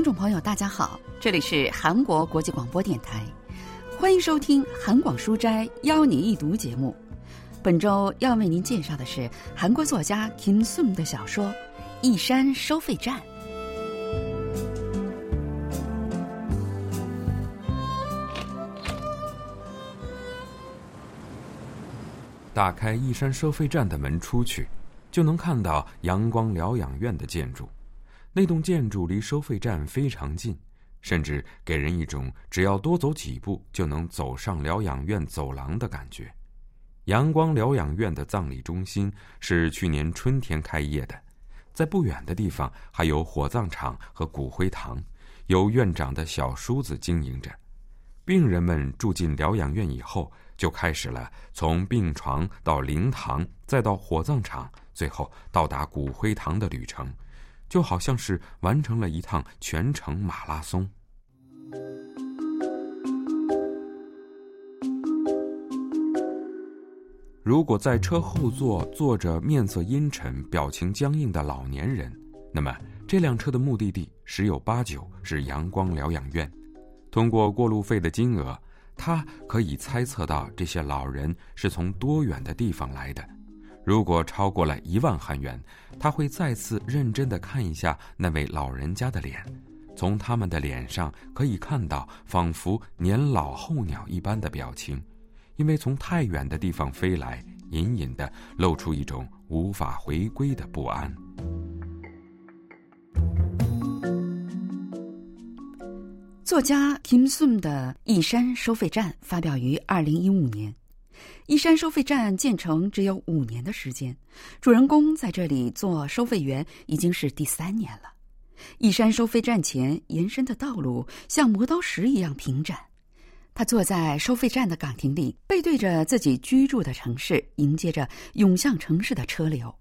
听众朋友，大家好，这里是韩国国际广播电台，欢迎收听韩广书斋邀你一读节目。本周要为您介绍的是韩国作家 Kim Sung 的小说《一山收费站》。打开一山收费站的门出去，就能看到阳光疗养院的建筑。那栋建筑离收费站非常近，甚至给人一种只要多走几步就能走上疗养院走廊的感觉。阳光疗养院的葬礼中心是去年春天开业的，在不远的地方还有火葬场和骨灰堂，由院长的小叔子经营着。病人们住进疗养院以后，就开始了从病床到灵堂，再到火葬场，最后到达骨灰堂的旅程。就好像是完成了一趟全程马拉松。如果在车后座坐着面色阴沉、表情僵硬的老年人，那么这辆车的目的地十有八九是阳光疗养院。通过过路费的金额，他可以猜测到这些老人是从多远的地方来的。如果超过了一万韩元，他会再次认真的看一下那位老人家的脸，从他们的脸上可以看到仿佛年老候鸟一般的表情，因为从太远的地方飞来，隐隐的露出一种无法回归的不安。作家 Kim Sun 的《一山收费站》发表于二零一五年。一山收费站建成只有五年的时间，主人公在这里做收费员已经是第三年了。一山收费站前延伸的道路像磨刀石一样平展，他坐在收费站的岗亭里，背对着自己居住的城市，迎接着涌向城市的车流。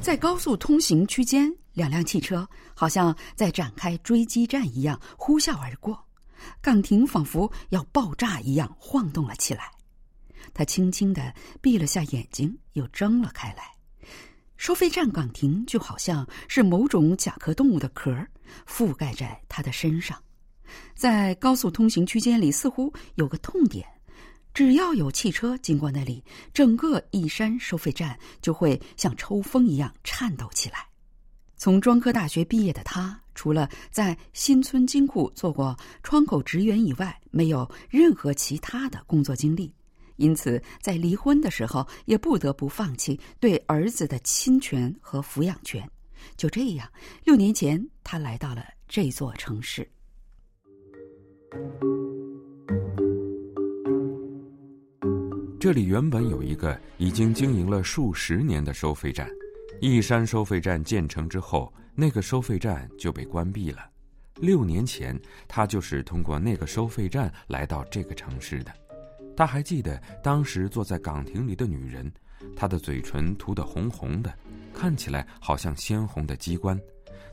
在高速通行区间。两辆汽车好像在展开追击战一样呼啸而过，岗亭仿佛要爆炸一样晃动了起来。他轻轻的闭了下眼睛，又睁了开来。收费站岗亭就好像是某种甲壳动物的壳覆盖在他的身上。在高速通行区间里，似乎有个痛点，只要有汽车经过那里，整个一山收费站就会像抽风一样颤抖起来。从专科大学毕业的他，除了在新村金库做过窗口职员以外，没有任何其他的工作经历，因此在离婚的时候也不得不放弃对儿子的亲权和抚养权。就这样，六年前他来到了这座城市。这里原本有一个已经经营了数十年的收费站。一山收费站建成之后，那个收费站就被关闭了。六年前，他就是通过那个收费站来到这个城市的。他还记得当时坐在岗亭里的女人，她的嘴唇涂得红红的，看起来好像鲜红的机关。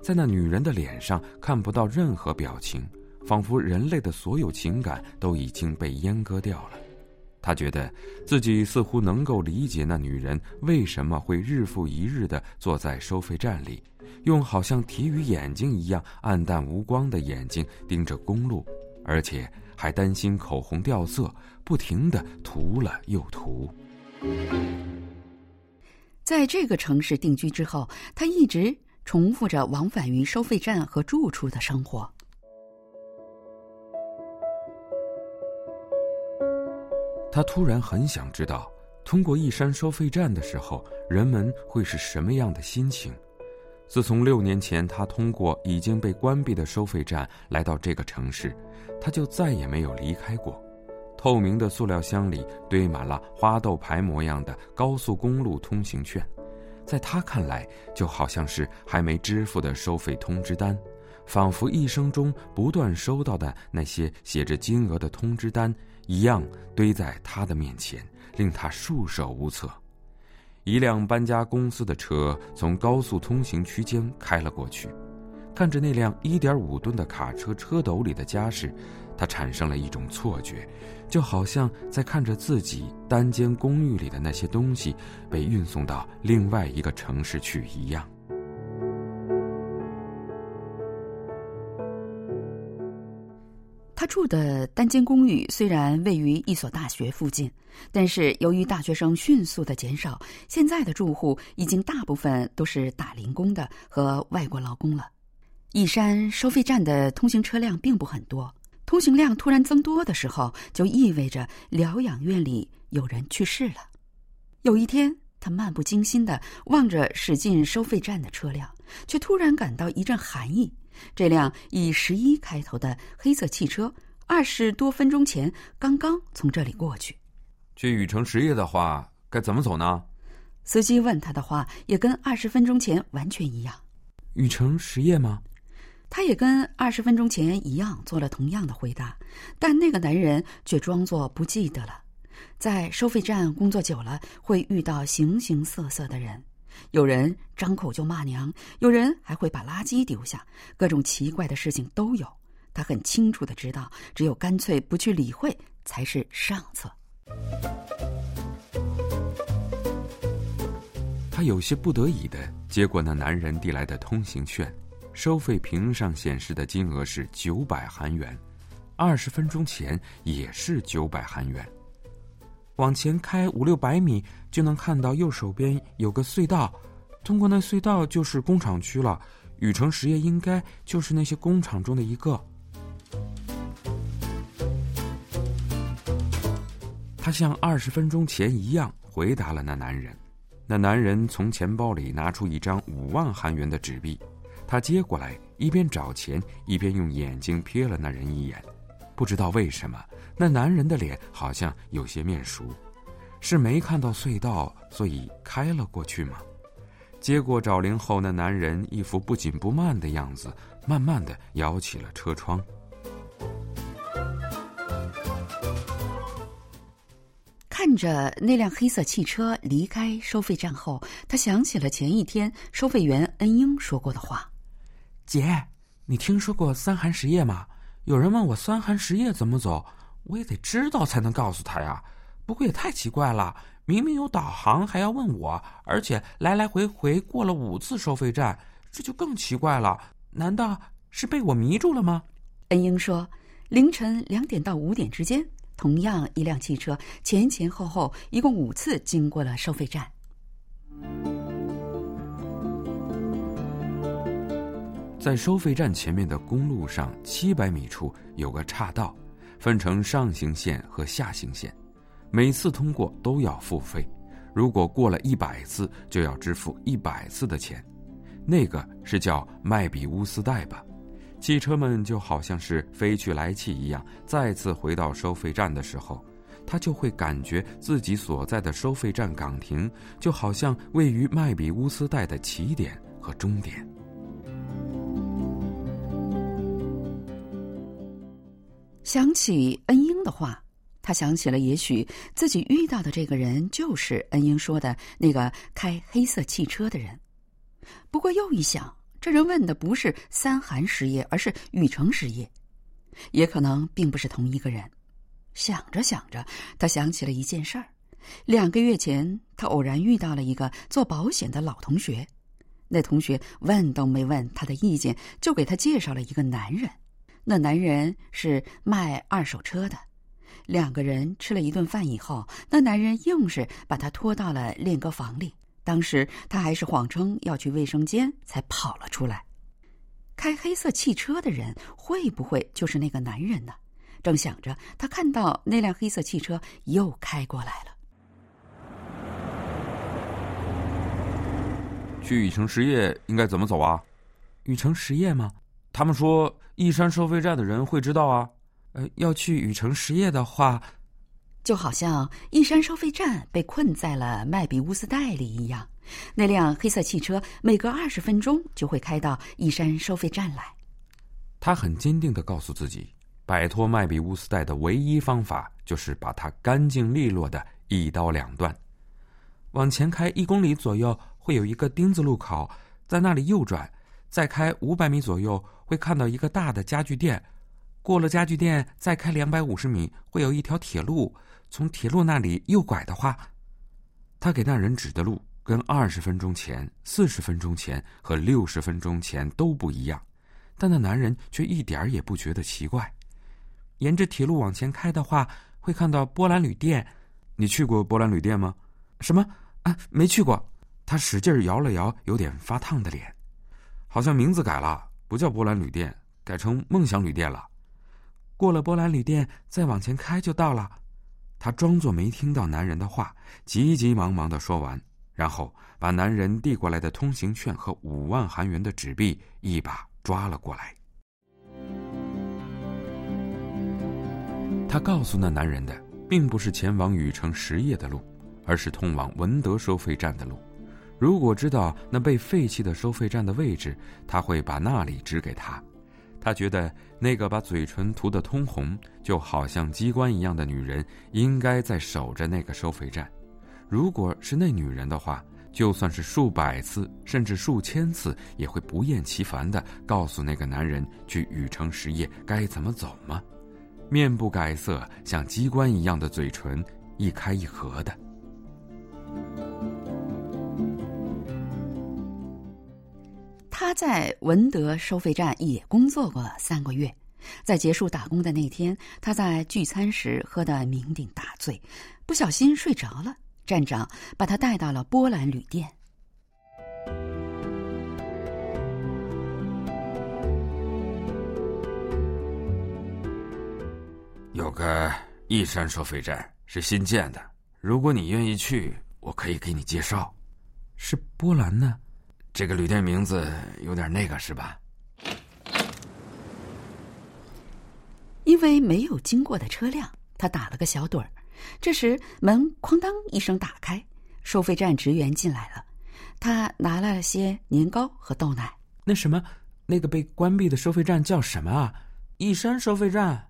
在那女人的脸上看不到任何表情，仿佛人类的所有情感都已经被阉割掉了。他觉得自己似乎能够理解那女人为什么会日复一日地坐在收费站里，用好像铁鱼眼睛一样暗淡无光的眼睛盯着公路，而且还担心口红掉色，不停地涂了又涂。在这个城市定居之后，他一直重复着往返于收费站和住处的生活。他突然很想知道，通过一山收费站的时候，人们会是什么样的心情。自从六年前他通过已经被关闭的收费站来到这个城市，他就再也没有离开过。透明的塑料箱里堆满了花豆牌模样的高速公路通行券，在他看来，就好像是还没支付的收费通知单，仿佛一生中不断收到的那些写着金额的通知单。一样堆在他的面前，令他束手无策。一辆搬家公司的车从高速通行区间开了过去，看着那辆一点五吨的卡车车斗里的家事，他产生了一种错觉，就好像在看着自己单间公寓里的那些东西被运送到另外一个城市去一样。他住的单间公寓虽然位于一所大学附近，但是由于大学生迅速的减少，现在的住户已经大部分都是打零工的和外国劳工了。义山收费站的通行车辆并不很多，通行量突然增多的时候，就意味着疗养院里有人去世了。有一天，他漫不经心的望着驶进收费站的车辆，却突然感到一阵寒意。这辆以十一开头的黑色汽车，二十多分钟前刚刚从这里过去。去禹城实业的话，该怎么走呢？司机问他的话也跟二十分钟前完全一样。禹城实业吗？他也跟二十分钟前一样做了同样的回答，但那个男人却装作不记得了。在收费站工作久了，会遇到形形色色的人。有人张口就骂娘，有人还会把垃圾丢下，各种奇怪的事情都有。他很清楚的知道，只有干脆不去理会才是上策。他有些不得已的接过那男人递来的通行券，收费屏上显示的金额是九百韩元，二十分钟前也是九百韩元。往前开五六百米，就能看到右手边有个隧道，通过那隧道就是工厂区了。禹城实业应该就是那些工厂中的一个。他像二十分钟前一样回答了那男人。那男人从钱包里拿出一张五万韩元的纸币，他接过来，一边找钱，一边用眼睛瞥了那人一眼。不知道为什么，那男人的脸好像有些面熟，是没看到隧道，所以开了过去吗？接过找零后，那男人一副不紧不慢的样子，慢慢的摇起了车窗。看着那辆黑色汽车离开收费站后，他想起了前一天收费员恩英说过的话：“姐，你听说过三寒实业吗？”有人问我三寒实业怎么走，我也得知道才能告诉他呀。不过也太奇怪了，明明有导航还要问我，而且来来回回过了五次收费站，这就更奇怪了。难道是被我迷住了吗？恩英说，凌晨两点到五点之间，同样一辆汽车前前后后一共五次经过了收费站。在收费站前面的公路上，七百米处有个岔道，分成上行线和下行线，每次通过都要付费。如果过了一百次，就要支付一百次的钱。那个是叫麦比乌斯带吧？汽车们就好像是飞去来去一样，再次回到收费站的时候，他就会感觉自己所在的收费站岗亭就好像位于麦比乌斯带的起点和终点。想起恩英的话，他想起了，也许自己遇到的这个人就是恩英说的那个开黑色汽车的人。不过又一想，这人问的不是三韩实业，而是禹城实业，也可能并不是同一个人。想着想着，他想起了一件事儿：两个月前，他偶然遇到了一个做保险的老同学，那同学问都没问他的意见，就给他介绍了一个男人。那男人是卖二手车的，两个人吃了一顿饭以后，那男人硬是把他拖到了练歌房里。当时他还是谎称要去卫生间才跑了出来。开黑色汽车的人会不会就是那个男人呢？正想着，他看到那辆黑色汽车又开过来了。去禹城实业应该怎么走啊？禹城实业吗？他们说。义山收费站的人会知道啊，呃，要去禹城实业的话，就好像义山收费站被困在了麦比乌斯带里一样。那辆黑色汽车每隔二十分钟就会开到义山收费站来。他很坚定的告诉自己，摆脱麦比乌斯带的唯一方法就是把它干净利落的一刀两断。往前开一公里左右，会有一个丁字路口，在那里右转。再开五百米左右会看到一个大的家具店，过了家具店再开两百五十米会有一条铁路，从铁路那里右拐的话，他给那人指的路跟二十分钟前、四十分钟前和六十分钟前都不一样，但那男人却一点儿也不觉得奇怪。沿着铁路往前开的话，会看到波兰旅店。你去过波兰旅店吗？什么？啊，没去过。他使劲摇了摇有点发烫的脸，好像名字改了，不叫波兰旅店，改成梦想旅店了。过了波兰旅店，再往前开就到了。他装作没听到男人的话，急急忙忙的说完，然后把男人递过来的通行券和五万韩元的纸币一把抓了过来。他告诉那男人的，并不是前往禹城实业的路，而是通往文德收费站的路。如果知道那被废弃的收费站的位置，他会把那里指给他。他觉得那个把嘴唇涂得通红，就好像机关一样的女人，应该在守着那个收费站。如果是那女人的话，就算是数百次，甚至数千次，也会不厌其烦地告诉那个男人去禹城实业该怎么走吗？面不改色，像机关一样的嘴唇，一开一合的。他在文德收费站也工作过三个月，在结束打工的那天，他在聚餐时喝得酩酊大醉，不小心睡着了。站长把他带到了波兰旅店。有个义山收费站是新建的，如果你愿意去，我可以给你介绍。是波兰呢？这个旅店名字有点那个是吧？因为没有经过的车辆，他打了个小盹儿。这时门哐当一声打开，收费站职员进来了。他拿来了些年糕和豆奶。那什么，那个被关闭的收费站叫什么啊？义山收费站。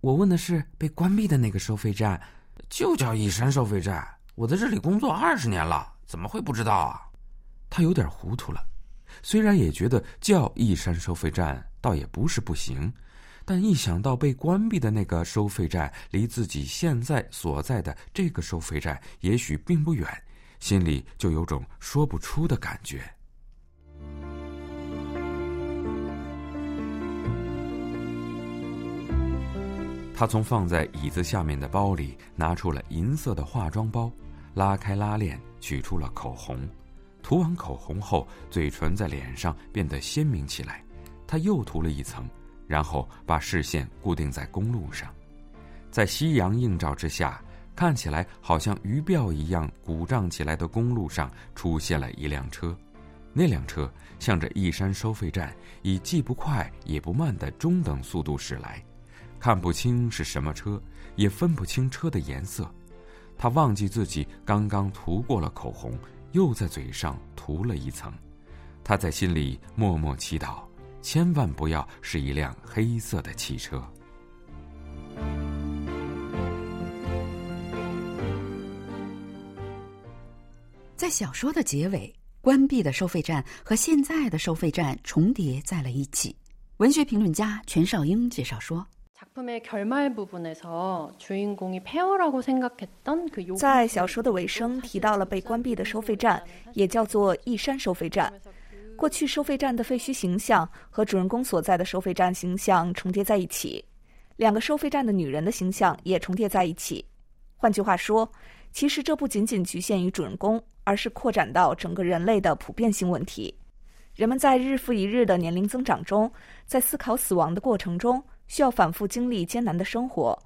我问的是被关闭的那个收费站，就叫义山收费站。我在这里工作二十年了，怎么会不知道啊？他有点糊涂了，虽然也觉得叫义山收费站倒也不是不行，但一想到被关闭的那个收费站离自己现在所在的这个收费站也许并不远，心里就有种说不出的感觉。他从放在椅子下面的包里拿出了银色的化妆包，拉开拉链，取出了口红。涂完口红后，嘴唇在脸上变得鲜明起来。他又涂了一层，然后把视线固定在公路上，在夕阳映照之下，看起来好像鱼鳔一样鼓胀起来的公路上出现了一辆车。那辆车向着一山收费站以既不快也不慢的中等速度驶来。看不清是什么车，也分不清车的颜色。他忘记自己刚刚涂过了口红，又在嘴上涂了一层。他在心里默默祈祷，千万不要是一辆黑色的汽车。在小说的结尾，关闭的收费站和现在的收费站重叠在了一起。文学评论家全少英介绍说。在小说的尾声提到了被关闭的收费站，也叫做义山收费站。过去收费站的废墟形象和主人公所在的收费站形象重叠在一起，两个收费站的女人的形象也重叠在一起。换句话说，其实这不仅仅局限于主人公，而是扩展到整个人类的普遍性问题。人们在日复一日的年龄增长中，在思考死亡的过程中。需要反复经历艰难的生活，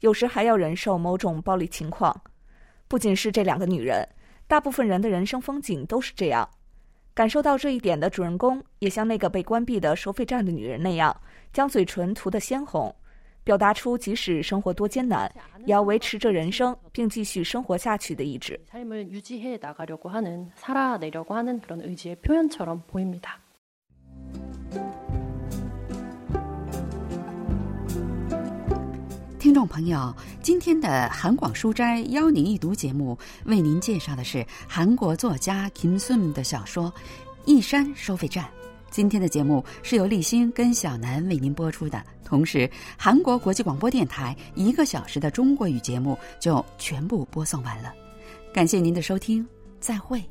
有时还要忍受某种暴力情况。不仅是这两个女人，大部分人的人生风景都是这样。感受到这一点的主人公，也像那个被关闭的收费站的女人那样，将嘴唇涂得鲜红，表达出即使生活多艰难，也要维持着人生并继续生活下去的意志。听众朋友，今天的韩广书斋邀您一读节目，为您介绍的是韩国作家 Kim Sun 的小说《一山收费站》。今天的节目是由立新跟小南为您播出的，同时韩国国际广播电台一个小时的中国语节目就全部播送完了。感谢您的收听，再会。